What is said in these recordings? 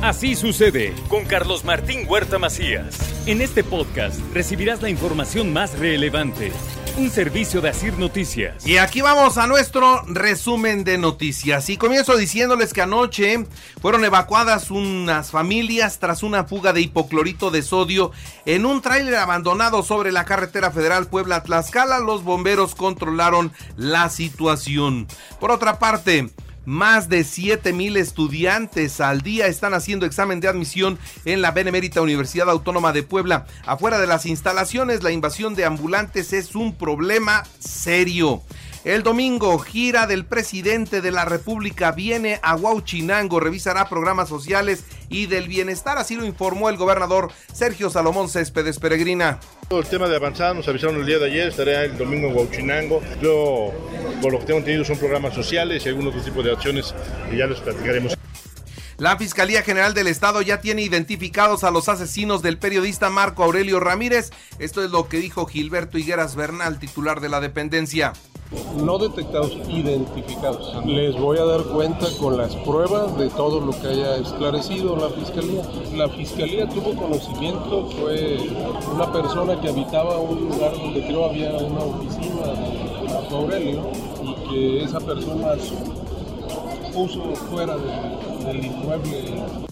Así sucede con Carlos Martín Huerta Macías. En este podcast recibirás la información más relevante. Un servicio de Asir Noticias. Y aquí vamos a nuestro resumen de noticias. Y comienzo diciéndoles que anoche fueron evacuadas unas familias tras una fuga de hipoclorito de sodio en un tráiler abandonado sobre la carretera federal Puebla-Tlaxcala. Los bomberos controlaron la situación. Por otra parte, más de 7 mil estudiantes al día están haciendo examen de admisión en la Benemérita Universidad Autónoma de Puebla. Afuera de las instalaciones, la invasión de ambulantes es un problema serio. El domingo, gira del presidente de la República viene a Huauchinango, revisará programas sociales y del bienestar, así lo informó el gobernador Sergio Salomón Céspedes Peregrina. El tema de avanzada nos avisaron el día de ayer, estaré el domingo en Huauchinango. Yo, por lo que tengo entendido, son programas sociales y algunos otros tipos de acciones y ya los platicaremos. La Fiscalía General del Estado ya tiene identificados a los asesinos del periodista Marco Aurelio Ramírez. Esto es lo que dijo Gilberto Higueras Bernal, titular de la dependencia no detectados, identificados. Les voy a dar cuenta con las pruebas de todo lo que haya esclarecido la fiscalía. La fiscalía tuvo conocimiento, fue una persona que habitaba un lugar donde creo había una oficina de Aurelio y que esa persona puso fuera del inmueble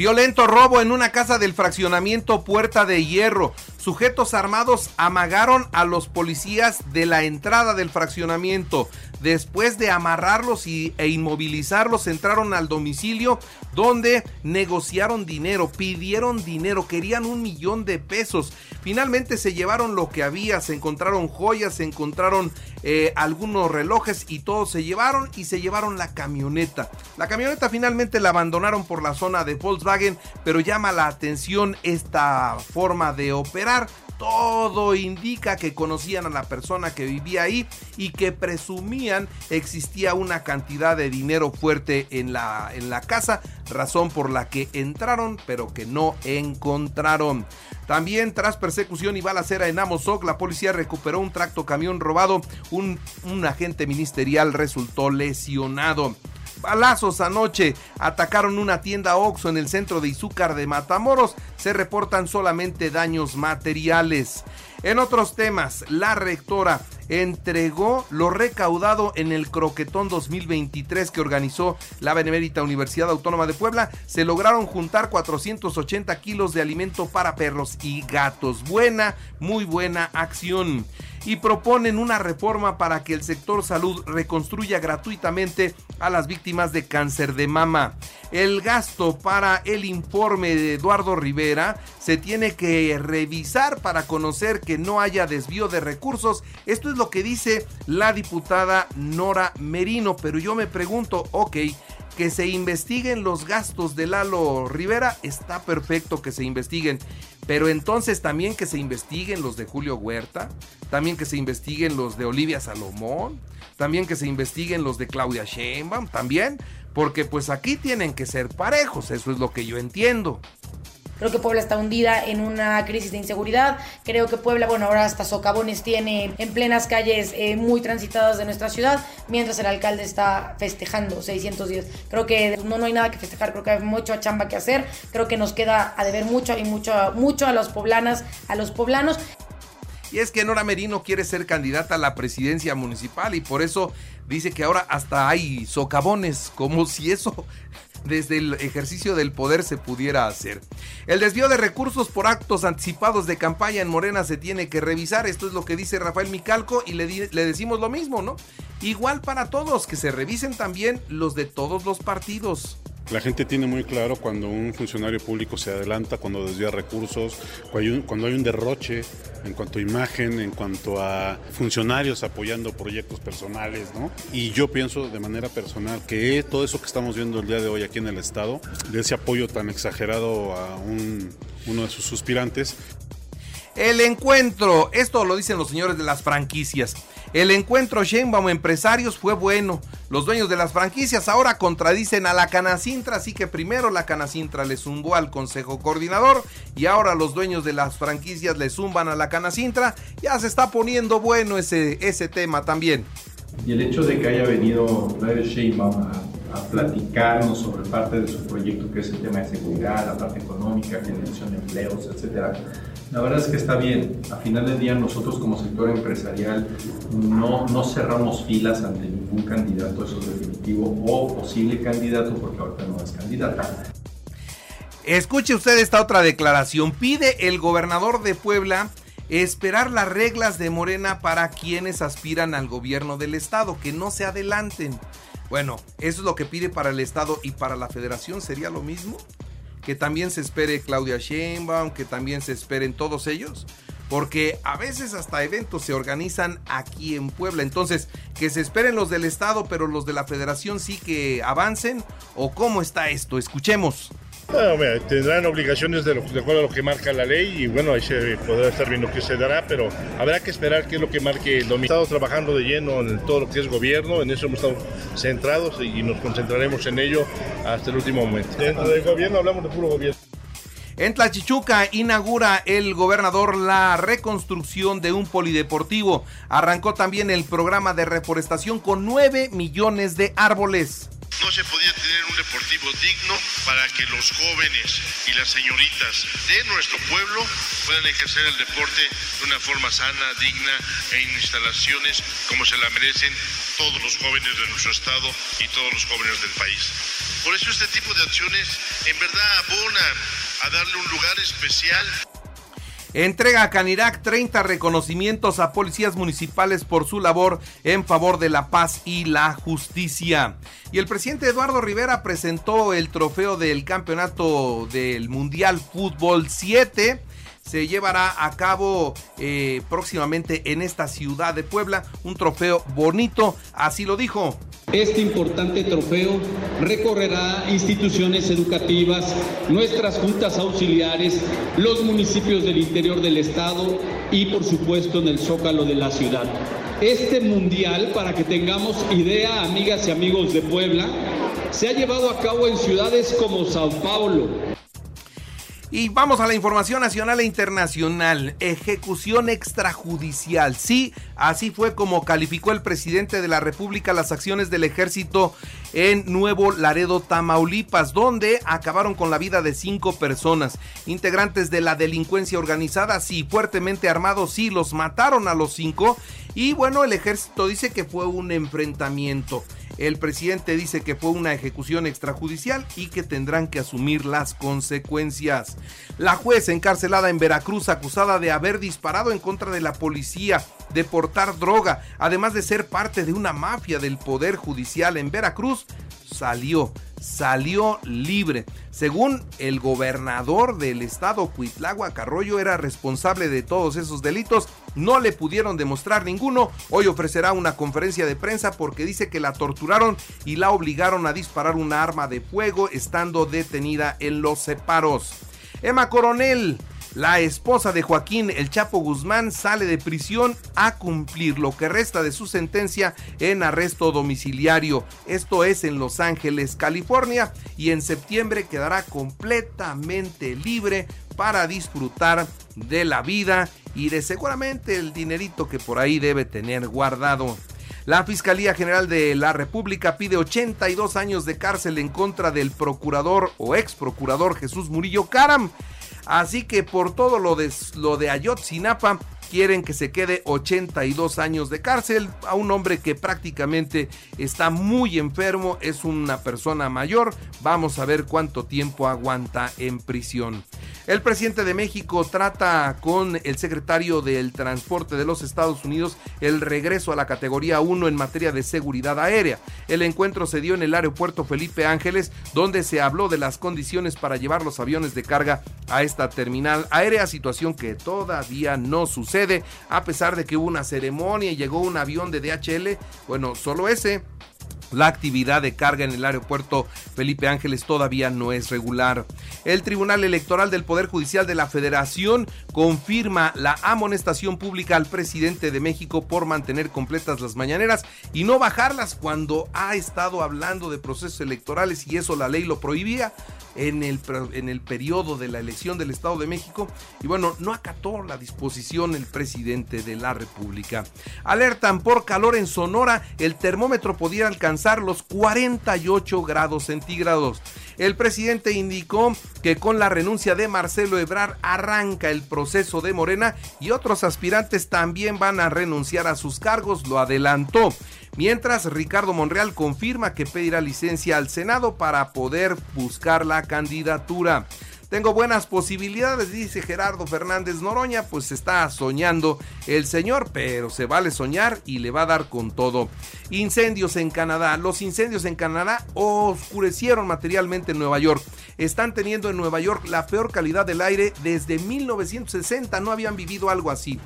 Violento robo en una casa del fraccionamiento Puerta de Hierro. Sujetos armados amagaron a los policías de la entrada del fraccionamiento. Después de amarrarlos y, e inmovilizarlos, entraron al domicilio donde negociaron dinero, pidieron dinero, querían un millón de pesos. Finalmente se llevaron lo que había, se encontraron joyas, se encontraron eh, algunos relojes y todo se llevaron y se llevaron la camioneta. La camioneta finalmente la abandonaron por la zona de Volkswagen, pero llama la atención esta forma de operar todo indica que conocían a la persona que vivía ahí y que presumían existía una cantidad de dinero fuerte en la, en la casa, razón por la que entraron pero que no encontraron. También tras persecución y balacera en Amozoc, la policía recuperó un tracto camión robado, un, agente ministerial resultó lesionado. Balazos anoche atacaron una tienda Oxxo en el centro de Izúcar de Matamoros. Se reportan solamente daños materiales. En otros temas, la rectora entregó lo recaudado en el Croquetón 2023 que organizó la Benemérita Universidad Autónoma de Puebla. Se lograron juntar 480 kilos de alimento para perros y gatos. Buena, muy buena acción y proponen una reforma para que el sector salud reconstruya gratuitamente a las víctimas de cáncer de mama. El gasto para el informe de Eduardo Rivera se tiene que revisar para conocer que no haya desvío de recursos. Esto es lo que dice la diputada Nora Merino, pero yo me pregunto, ok, que se investiguen los gastos de Lalo Rivera, está perfecto que se investiguen, pero entonces también que se investiguen los de Julio Huerta, también que se investiguen los de Olivia Salomón, también que se investiguen los de Claudia Sheinbaum, también, porque pues aquí tienen que ser parejos, eso es lo que yo entiendo. Creo que Puebla está hundida en una crisis de inseguridad. Creo que Puebla, bueno, ahora hasta socavones tiene en plenas calles eh, muy transitadas de nuestra ciudad, mientras el alcalde está festejando 610. Creo que no, no hay nada que festejar, creo que hay mucha chamba que hacer. Creo que nos queda a deber mucho y mucho, mucho a los poblanas, a los poblanos. Y es que Nora Merino quiere ser candidata a la presidencia municipal y por eso dice que ahora hasta hay socavones, como si eso desde el ejercicio del poder se pudiera hacer. El desvío de recursos por actos anticipados de campaña en Morena se tiene que revisar, esto es lo que dice Rafael Micalco y le, le decimos lo mismo, ¿no? Igual para todos, que se revisen también los de todos los partidos. La gente tiene muy claro cuando un funcionario público se adelanta, cuando desvía recursos, cuando hay un, derroche en cuanto a imagen, en cuanto a funcionarios apoyando proyectos personales, ¿no? Y yo pienso de manera personal que todo eso que estamos viendo el día de hoy aquí en el Estado, de ese apoyo tan exagerado a uno de sus suspirantes, el encuentro, esto lo dicen los señores de las franquicias. El encuentro Sheinbaum empresarios fue bueno. Los dueños de las franquicias ahora contradicen a la Canacintra, así que primero la Canacintra le zumbó al Consejo Coordinador y ahora los dueños de las franquicias le zumban a la Canacintra. Ya se está poniendo bueno ese, ese tema también. Y el hecho de que haya venido Claudio Sheinbaum a a platicarnos sobre parte de su proyecto que es el tema de seguridad, la parte económica, generación de empleos, etcétera. La verdad es que está bien. A final del día nosotros como sector empresarial no, no cerramos filas ante ningún candidato, eso es definitivo, o posible candidato porque ahorita no es candidata. Escuche usted esta otra declaración. Pide el gobernador de Puebla esperar las reglas de Morena para quienes aspiran al gobierno del estado, que no se adelanten. Bueno, eso es lo que pide para el estado y para la federación, ¿sería lo mismo? Que también se espere Claudia Sheinbaum, que también se esperen todos ellos, porque a veces hasta eventos se organizan aquí en Puebla, entonces que se esperen los del estado, pero los de la federación sí que avancen, o cómo está esto, escuchemos. Bueno, tendrán obligaciones de, acuerdo a lo que marca la ley y bueno, ahí se podrá estar viendo qué se dará, pero habrá que esperar qué es lo que marque el domingo. Estamos trabajando de lleno en todo lo que es gobierno, en eso hemos estado centrados y nos concentraremos en ello hasta el último momento. Dentro del gobierno hablamos de puro gobierno. En Tlachichuca inaugura el gobernador la reconstrucción de un polideportivo. Arrancó también el programa de reforestación con 9 millones de árboles no se podía tener un deportivo digno para que los jóvenes y las señoritas de nuestro pueblo puedan ejercer el deporte de una forma sana, digna e en instalaciones como se la merecen todos los jóvenes de nuestro estado y todos los jóvenes del país. Por eso este tipo de acciones en verdad abonan a darle un lugar especial Entrega a Canirac 30 reconocimientos a policías municipales por su labor en favor de la paz y la justicia. Y el presidente Eduardo Rivera presentó el trofeo del campeonato del Mundial Fútbol 7 se llevará a cabo eh, próximamente en esta ciudad de Puebla. Un trofeo bonito, así lo dijo. Este importante trofeo recorrerá instituciones educativas, nuestras juntas auxiliares, los municipios del interior del estado y por supuesto en el zócalo de la ciudad. Este mundial, para que tengamos idea, amigas y amigos de Puebla, se ha llevado a cabo en ciudades como Sao Paulo, y vamos a la información nacional e internacional. Ejecución extrajudicial. Sí, así fue como calificó el presidente de la República las acciones del ejército en Nuevo Laredo, Tamaulipas, donde acabaron con la vida de cinco personas. Integrantes de la delincuencia organizada, sí, fuertemente armados, sí, los mataron a los cinco. Y bueno, el ejército dice que fue un enfrentamiento. El presidente dice que fue una ejecución extrajudicial y que tendrán que asumir las consecuencias. La jueza encarcelada en Veracruz acusada de haber disparado en contra de la policía, de portar droga, además de ser parte de una mafia del Poder Judicial en Veracruz, salió salió libre. Según el gobernador del estado, Cuitlagua Carroyo era responsable de todos esos delitos. No le pudieron demostrar ninguno. Hoy ofrecerá una conferencia de prensa porque dice que la torturaron y la obligaron a disparar una arma de fuego estando detenida en los separos. Emma Coronel la esposa de Joaquín El Chapo Guzmán sale de prisión a cumplir lo que resta de su sentencia en arresto domiciliario. Esto es en Los Ángeles, California, y en septiembre quedará completamente libre para disfrutar de la vida y de seguramente el dinerito que por ahí debe tener guardado. La Fiscalía General de la República pide 82 años de cárcel en contra del procurador o ex procurador Jesús Murillo Caram. Así que por todo lo de, lo de Ayotzinapa, quieren que se quede 82 años de cárcel a un hombre que prácticamente está muy enfermo, es una persona mayor. Vamos a ver cuánto tiempo aguanta en prisión. El presidente de México trata con el secretario del Transporte de los Estados Unidos el regreso a la categoría 1 en materia de seguridad aérea. El encuentro se dio en el aeropuerto Felipe Ángeles, donde se habló de las condiciones para llevar los aviones de carga a esta terminal aérea, situación que todavía no sucede, a pesar de que hubo una ceremonia y llegó un avión de DHL, bueno, solo ese la actividad de carga en el aeropuerto Felipe Ángeles todavía no es regular. El Tribunal Electoral del Poder Judicial de la Federación confirma la amonestación pública al presidente de México por mantener completas las mañaneras y no bajarlas cuando ha estado hablando de procesos electorales y eso la ley lo prohibía en el, en el periodo de la elección del Estado de México y bueno, no acató la disposición el presidente de la República. Alertan por calor en Sonora, el termómetro podía alcanzar los 48 grados centígrados. El presidente indicó que con la renuncia de Marcelo Ebrard arranca el proceso de Morena y otros aspirantes también van a renunciar a sus cargos, lo adelantó. Mientras Ricardo Monreal confirma que pedirá licencia al Senado para poder buscar la candidatura. Tengo buenas posibilidades, dice Gerardo Fernández Noroña, pues está soñando el señor, pero se vale soñar y le va a dar con todo. Incendios en Canadá. Los incendios en Canadá oscurecieron materialmente en Nueva York. Están teniendo en Nueva York la peor calidad del aire desde 1960. No habían vivido algo así.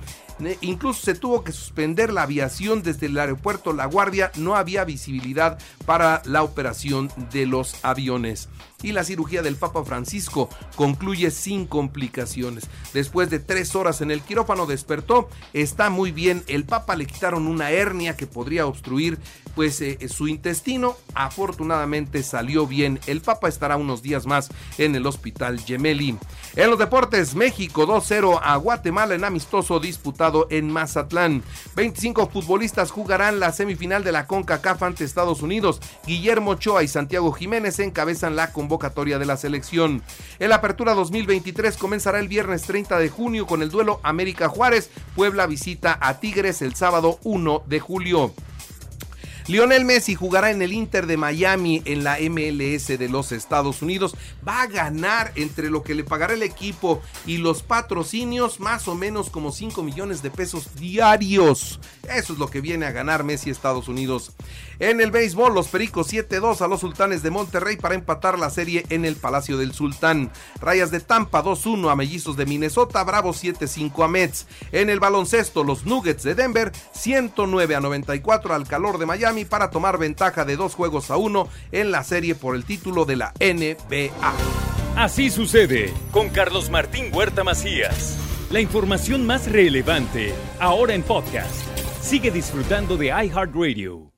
Incluso se tuvo que suspender la aviación desde el aeropuerto La Guardia. No había visibilidad para la operación de los aviones y la cirugía del Papa Francisco concluye sin complicaciones. Después de tres horas en el quirófano despertó, está muy bien. El Papa le quitaron una hernia que podría obstruir pues eh, su intestino. Afortunadamente salió bien. El Papa estará unos días más en el hospital Gemelli. En los deportes, México 2-0 a Guatemala en amistoso disputado en Mazatlán. 25 futbolistas jugarán la semifinal de la CONCACAF ante Estados Unidos. Guillermo Ochoa y Santiago Jiménez encabezan la convocatoria de la selección. El Apertura 2023 comenzará el viernes 30 de junio con el duelo América Juárez. Puebla visita a Tigres el sábado 1 de julio. Lionel Messi jugará en el Inter de Miami en la MLS de los Estados Unidos. Va a ganar entre lo que le pagará el equipo y los patrocinios más o menos como 5 millones de pesos diarios. Eso es lo que viene a ganar Messi Estados Unidos. En el béisbol, los Pericos 7-2 a los Sultanes de Monterrey para empatar la serie en el Palacio del Sultán. Rayas de Tampa 2-1 a Mellizos de Minnesota, Bravos 7-5 a Mets. En el baloncesto, los Nuggets de Denver 109 a 94 al calor de Para tomar ventaja de dos juegos a uno en la serie por el título de la NBA. Así sucede con Carlos Martín Huerta Macías. La información más relevante ahora en podcast. Sigue disfrutando de iHeartRadio.